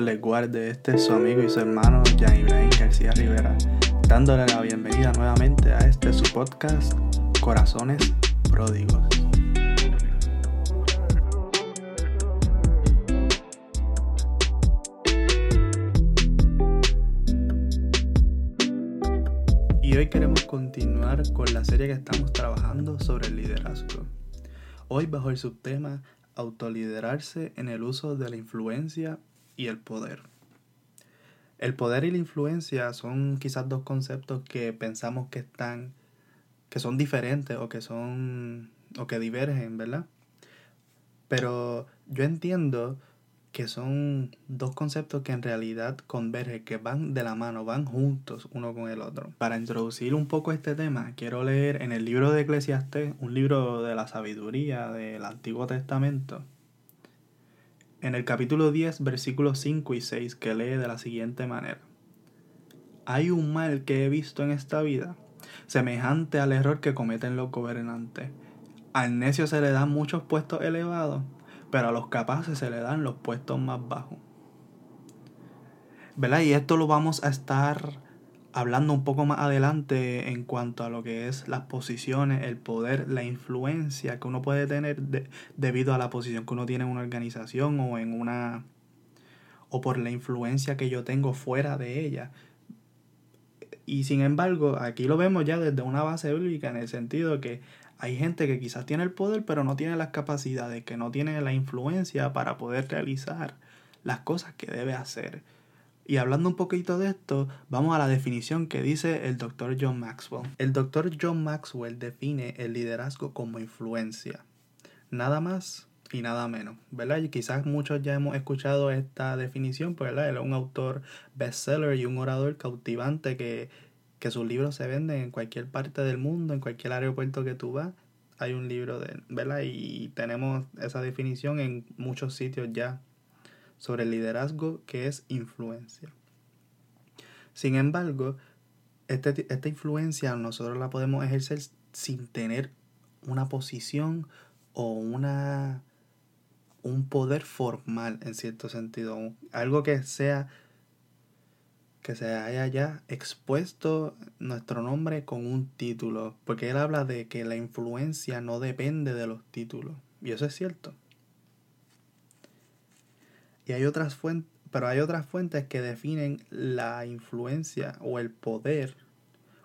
Dios les guarde. Este es su amigo y su hermano Jan Ibrahim García Rivera, dándole la bienvenida nuevamente a este su podcast Corazones Pródigos. Y hoy queremos continuar con la serie que estamos trabajando sobre el liderazgo. Hoy bajo el subtema autoliderarse en el uso de la influencia y el poder. El poder y la influencia son quizás dos conceptos que pensamos que están que son diferentes o que son o que divergen, ¿verdad? Pero yo entiendo que son dos conceptos que en realidad convergen, que van de la mano, van juntos uno con el otro. Para introducir un poco este tema, quiero leer en el libro de Eclesiastés, un libro de la sabiduría del Antiguo Testamento, en el capítulo 10, versículos 5 y 6, que lee de la siguiente manera. Hay un mal que he visto en esta vida, semejante al error que cometen los gobernantes. Al necio se le dan muchos puestos elevados pero a los capaces se le dan los puestos más bajos. ¿Verdad? Y esto lo vamos a estar hablando un poco más adelante en cuanto a lo que es las posiciones, el poder, la influencia que uno puede tener debido a la posición que uno tiene en una organización o en una o por la influencia que yo tengo fuera de ella. Y sin embargo, aquí lo vemos ya desde una base bíblica en el sentido que hay gente que quizás tiene el poder, pero no tiene las capacidades, que no tiene la influencia para poder realizar las cosas que debe hacer. Y hablando un poquito de esto, vamos a la definición que dice el doctor John Maxwell. El doctor John Maxwell define el liderazgo como influencia. Nada más y nada menos, ¿verdad? Y quizás muchos ya hemos escuchado esta definición, pues, ¿verdad? Él es un autor bestseller y un orador cautivante que que sus libros se venden en cualquier parte del mundo, en cualquier aeropuerto que tú vas, hay un libro de él, ¿verdad? Y tenemos esa definición en muchos sitios ya sobre el liderazgo que es influencia. Sin embargo, este, esta influencia nosotros la podemos ejercer sin tener una posición o una un poder formal en cierto sentido, algo que sea que se haya ya expuesto nuestro nombre con un título, porque él habla de que la influencia no depende de los títulos, y eso es cierto. Hay otras fuentes, pero hay otras fuentes que definen la influencia o el poder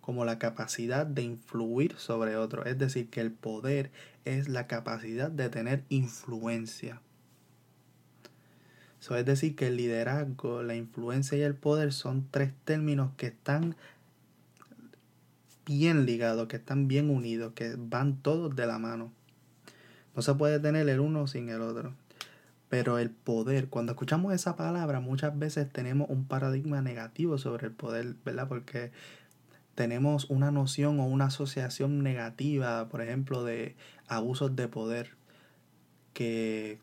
como la capacidad de influir sobre otro, es decir, que el poder es la capacidad de tener influencia es decir, que el liderazgo, la influencia y el poder son tres términos que están bien ligados, que están bien unidos, que van todos de la mano. No se puede tener el uno sin el otro. Pero el poder, cuando escuchamos esa palabra, muchas veces tenemos un paradigma negativo sobre el poder, ¿verdad? Porque tenemos una noción o una asociación negativa, por ejemplo, de abusos de poder, que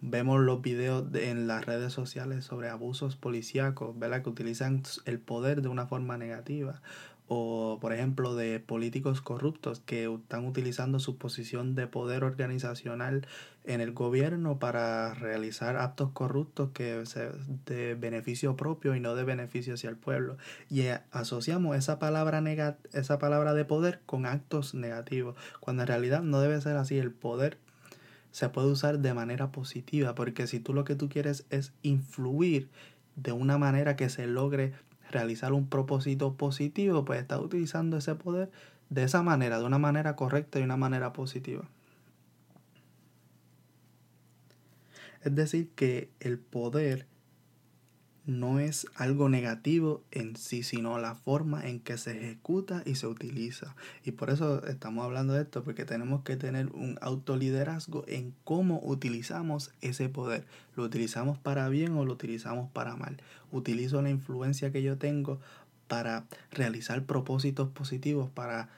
vemos los videos en las redes sociales sobre abusos policíacos, ¿verdad? Que utilizan el poder de una forma negativa. O, por ejemplo, de políticos corruptos que están utilizando su posición de poder organizacional en el gobierno para realizar actos corruptos que de beneficio propio y no de beneficio hacia el pueblo. Y eh, asociamos esa palabra, esa palabra de poder con actos negativos, cuando en realidad no debe ser así. El poder se puede usar de manera positiva, porque si tú lo que tú quieres es influir de una manera que se logre realizar un propósito positivo, pues estás utilizando ese poder de esa manera, de una manera correcta y una manera positiva. Es decir, que el poder no es algo negativo en sí, sino la forma en que se ejecuta y se utiliza. Y por eso estamos hablando de esto, porque tenemos que tener un autoliderazgo en cómo utilizamos ese poder. ¿Lo utilizamos para bien o lo utilizamos para mal? Utilizo la influencia que yo tengo para realizar propósitos positivos, para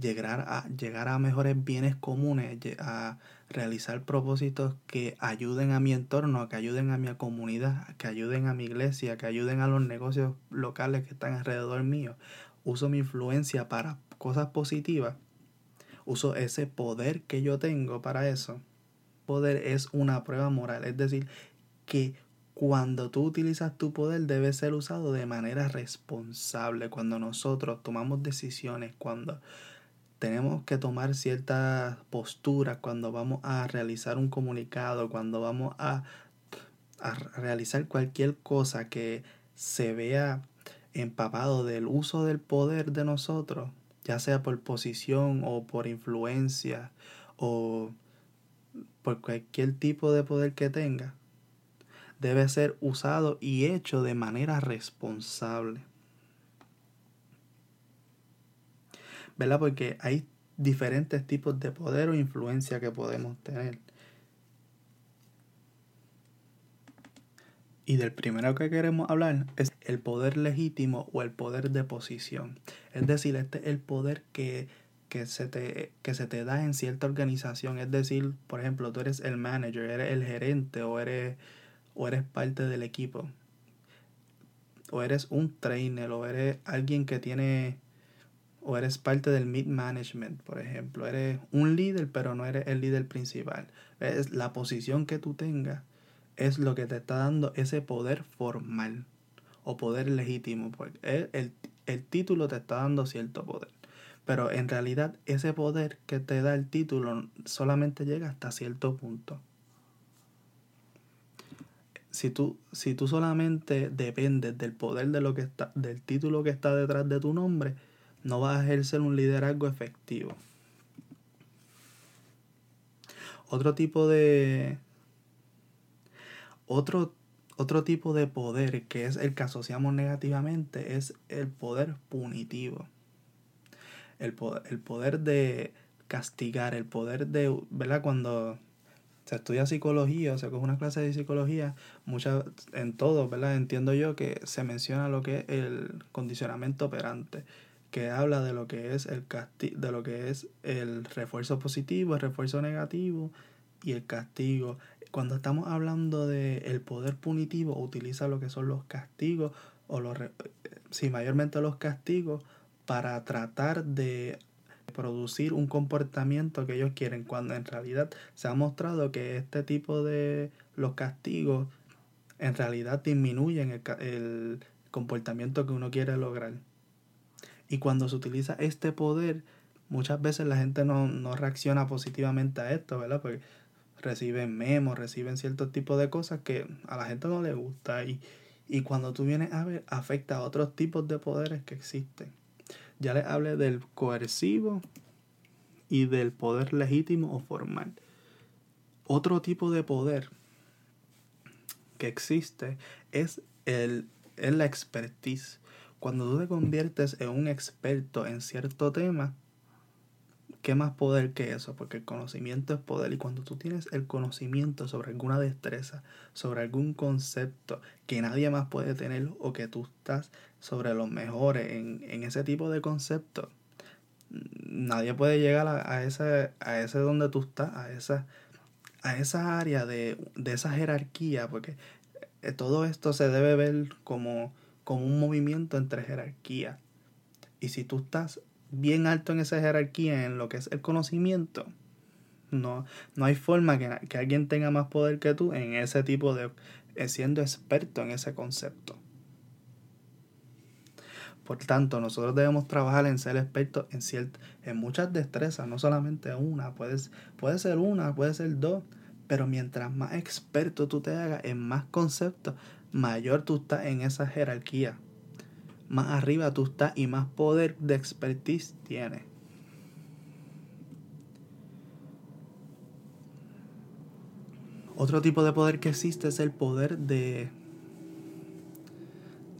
llegar a, llegar a mejores bienes comunes, a realizar propósitos que ayuden a mi entorno, que ayuden a mi comunidad, que ayuden a mi iglesia, que ayuden a los negocios locales que están alrededor mío. Uso mi influencia para cosas positivas. Uso ese poder que yo tengo para eso. Poder es una prueba moral, es decir, que cuando tú utilizas tu poder debe ser usado de manera responsable. Cuando nosotros tomamos decisiones, cuando tenemos que tomar ciertas posturas, cuando vamos a realizar un comunicado, cuando vamos a, a realizar cualquier cosa que se vea empapado del uso del poder de nosotros, ya sea por posición o por influencia o por cualquier tipo de poder que tenga, debe ser usado y hecho de manera responsable. ¿Verdad? Porque hay diferentes tipos de poder o influencia que podemos tener. Y del primero que queremos hablar es el poder legítimo o el poder de posición. Es decir, este es el poder que, que, se te, que se te da en cierta organización. Es decir, por ejemplo, tú eres el manager, eres el gerente o eres o eres parte del equipo, o eres un trainer, o eres alguien que tiene, o eres parte del mid management, por ejemplo, eres un líder, pero no eres el líder principal. Es la posición que tú tengas es lo que te está dando ese poder formal o poder legítimo, porque el, el título te está dando cierto poder. Pero en realidad ese poder que te da el título solamente llega hasta cierto punto si tú, si tú solamente dependes del poder de lo que está, del título que está detrás de tu nombre, no vas a ejercer un liderazgo efectivo. Otro tipo de. Otro, otro tipo de poder que es el que asociamos negativamente es el poder punitivo. El poder, el poder de castigar, el poder de. ¿Verdad? Cuando se estudia psicología, o sea, coge una clase de psicología, muchas, en todo, ¿verdad? Entiendo yo que se menciona lo que es el condicionamiento operante, que habla de lo que es el de lo que es el refuerzo positivo, el refuerzo negativo y el castigo. Cuando estamos hablando de el poder punitivo, utiliza lo que son los castigos o los sí, mayormente los castigos para tratar de producir un comportamiento que ellos quieren, cuando en realidad se ha mostrado que este tipo de los castigos en realidad disminuyen el comportamiento que uno quiere lograr. Y cuando se utiliza este poder, muchas veces la gente no, no reacciona positivamente a esto, ¿verdad? Porque reciben memos, reciben ciertos tipos de cosas que a la gente no le gusta. Y, y cuando tú vienes a ver, afecta a otros tipos de poderes que existen. Ya les hablé del coercivo y del poder legítimo o formal. Otro tipo de poder que existe es, el, es la expertise. Cuando tú te conviertes en un experto en cierto tema, ¿qué más poder que eso? Porque el conocimiento es poder y cuando tú tienes el conocimiento sobre alguna destreza, sobre algún concepto que nadie más puede tener o que tú estás sobre los mejores en, en ese tipo de conceptos, nadie puede llegar a, a, ese, a ese donde tú estás, a esa, a esa área de, de esa jerarquía, porque eh, todo esto se debe ver como, como un movimiento entre jerarquía. Y si tú estás bien alto en esa jerarquía, en lo que es el conocimiento, no, no hay forma que, que alguien tenga más poder que tú en ese tipo de, eh, siendo experto en ese concepto. Por tanto, nosotros debemos trabajar en ser expertos en, cierto, en muchas destrezas, no solamente una, puedes, puede ser una, puede ser dos, pero mientras más experto tú te hagas en más conceptos, mayor tú estás en esa jerarquía más arriba tú estás y más poder de expertise tienes. Otro tipo de poder que existe es el poder de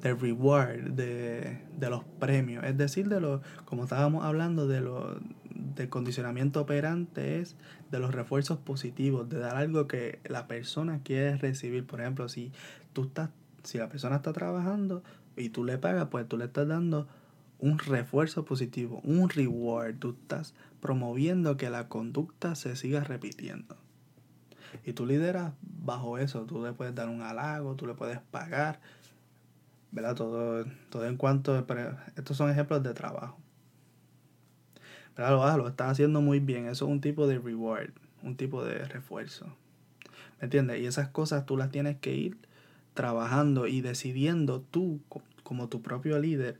de reward, de, de los premios, es decir, de los, como estábamos hablando, de los del condicionamiento operante es de los refuerzos positivos, de dar algo que la persona quiere recibir. Por ejemplo, si tú estás, si la persona está trabajando, y tú le pagas, pues tú le estás dando un refuerzo positivo, un reward. Tú estás promoviendo que la conducta se siga repitiendo. Y tú lideras bajo eso. Tú le puedes dar un halago, tú le puedes pagar. ¿Verdad? Todo, todo en cuanto. Estos son ejemplos de trabajo. Pero lo, estás haciendo muy bien. Eso es un tipo de reward, un tipo de refuerzo. ¿Me entiendes? Y esas cosas tú las tienes que ir trabajando y decidiendo tú como tu propio líder,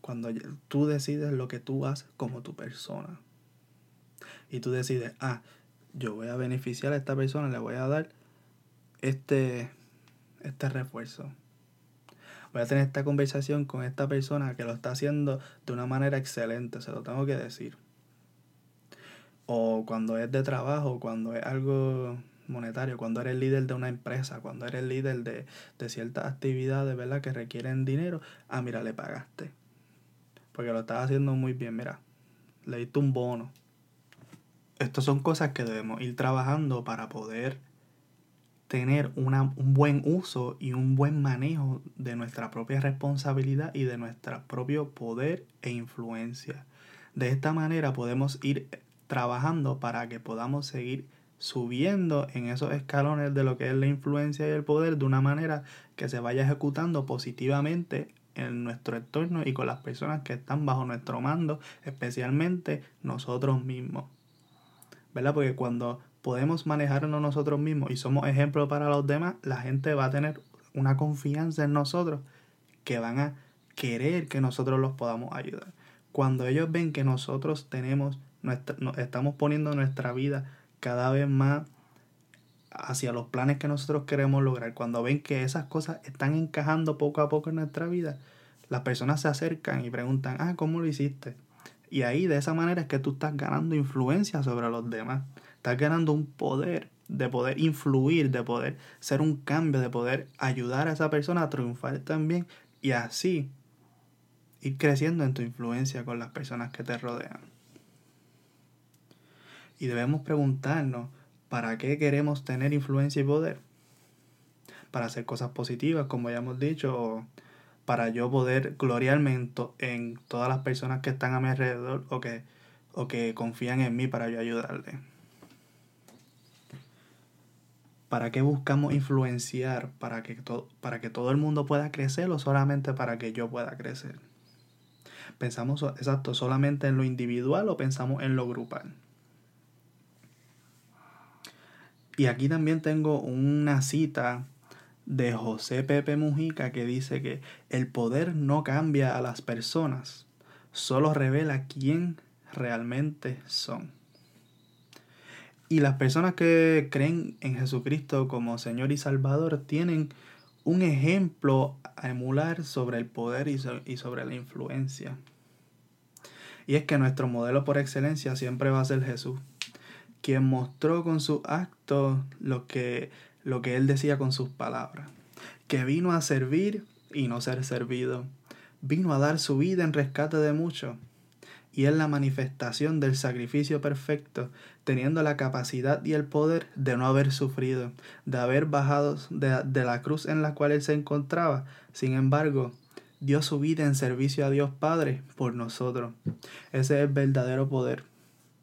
cuando tú decides lo que tú haces como tu persona. Y tú decides, ah, yo voy a beneficiar a esta persona, le voy a dar este, este refuerzo. Voy a tener esta conversación con esta persona que lo está haciendo de una manera excelente, se lo tengo que decir. O cuando es de trabajo, cuando es algo monetario, cuando eres líder de una empresa, cuando eres líder de, de ciertas actividades, ¿verdad? Que requieren dinero, ah, mira, le pagaste. Porque lo estás haciendo muy bien, mira, le diste un bono. Estas son cosas que debemos ir trabajando para poder tener una, un buen uso y un buen manejo de nuestra propia responsabilidad y de nuestro propio poder e influencia. De esta manera podemos ir trabajando para que podamos seguir subiendo en esos escalones de lo que es la influencia y el poder de una manera que se vaya ejecutando positivamente en nuestro entorno y con las personas que están bajo nuestro mando, especialmente nosotros mismos. ¿Verdad? Porque cuando podemos manejarnos nosotros mismos y somos ejemplos para los demás, la gente va a tener una confianza en nosotros que van a querer que nosotros los podamos ayudar. Cuando ellos ven que nosotros tenemos nuestra, estamos poniendo nuestra vida cada vez más hacia los planes que nosotros queremos lograr, cuando ven que esas cosas están encajando poco a poco en nuestra vida, las personas se acercan y preguntan, ah, ¿cómo lo hiciste? Y ahí de esa manera es que tú estás ganando influencia sobre los demás, estás ganando un poder de poder influir, de poder ser un cambio, de poder ayudar a esa persona a triunfar también y así ir creciendo en tu influencia con las personas que te rodean. Y debemos preguntarnos, ¿para qué queremos tener influencia y poder? Para hacer cosas positivas, como ya hemos dicho, o para yo poder gloriarme en, todas las personas que están a mi alrededor o que, o que confían en mí para yo ayudarles. ¿Para qué buscamos influenciar? ¿Para que, ¿Para que todo el mundo pueda crecer o solamente para que yo pueda crecer? ¿Pensamos exacto solamente en lo individual o pensamos en lo grupal? Y aquí también tengo una cita de José Pepe Mujica que dice que el poder no cambia a las personas, solo revela quién realmente son. Y las personas que creen en Jesucristo como Señor y Salvador tienen un ejemplo a emular sobre el poder y sobre la influencia. Y es que nuestro modelo por excelencia siempre va a ser Jesús quien mostró con sus actos lo que, lo que él decía con sus palabras, que vino a servir y no ser servido, vino a dar su vida en rescate de muchos, y es la manifestación del sacrificio perfecto, teniendo la capacidad y el poder de no haber sufrido, de haber bajado de, de la cruz en la cual él se encontraba, sin embargo, dio su vida en servicio a Dios Padre por nosotros. Ese es el verdadero poder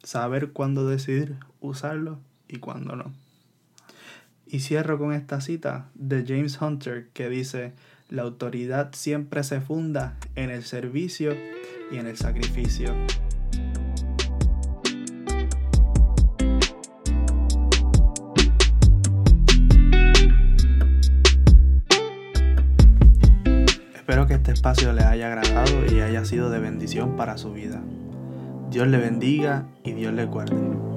saber cuándo decidir usarlo y cuándo no. Y cierro con esta cita de James Hunter que dice, la autoridad siempre se funda en el servicio y en el sacrificio. Espero que este espacio le haya agradado y haya sido de bendición para su vida. Dios le bendiga y Dios le guarde.